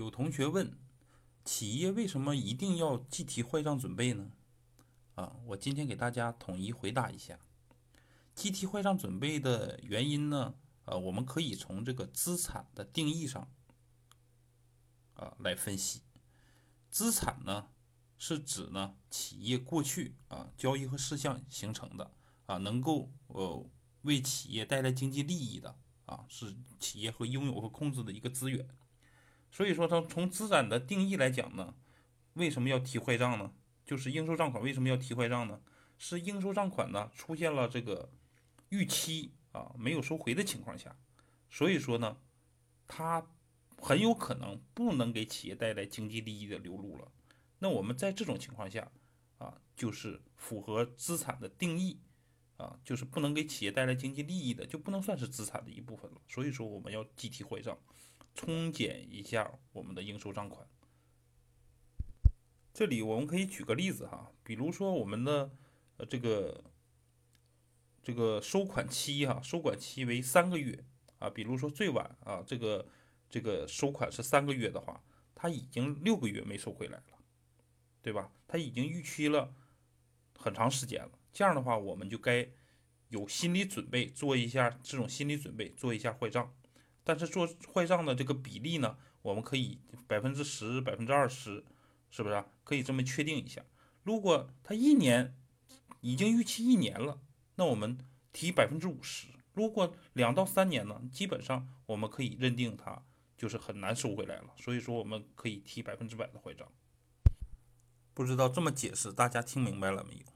有同学问，企业为什么一定要计提坏账准备呢？啊，我今天给大家统一回答一下。计提坏账准备的原因呢？呃，我们可以从这个资产的定义上啊来分析。资产呢，是指呢企业过去啊交易和事项形成的啊，能够呃为企业带来经济利益的啊，是企业和拥有和控制的一个资源。所以说，它从资产的定义来讲呢，为什么要提坏账呢？就是应收账款为什么要提坏账呢？是应收账款呢出现了这个逾期啊没有收回的情况下，所以说呢，它很有可能不能给企业带来经济利益的流入了。那我们在这种情况下啊，就是符合资产的定义啊，就是不能给企业带来经济利益的，就不能算是资产的一部分了。所以说，我们要计提坏账。冲减一下我们的应收账款。这里我们可以举个例子哈，比如说我们的呃这个这个收款期哈，收款期为三个月啊，比如说最晚啊这个这个收款是三个月的话，他已经六个月没收回来了，对吧？他已经逾期了很长时间了，这样的话我们就该有心理准备，做一下这种心理准备，做一下坏账。但是做坏账的这个比例呢，我们可以百分之十、百分之二十，是不是啊可以这么确定一下？如果他一年已经逾期一年了，那我们提百分之五十；如果两到三年呢，基本上我们可以认定它就是很难收回来了。所以说，我们可以提百分之百的坏账。不知道这么解释大家听明白了没有？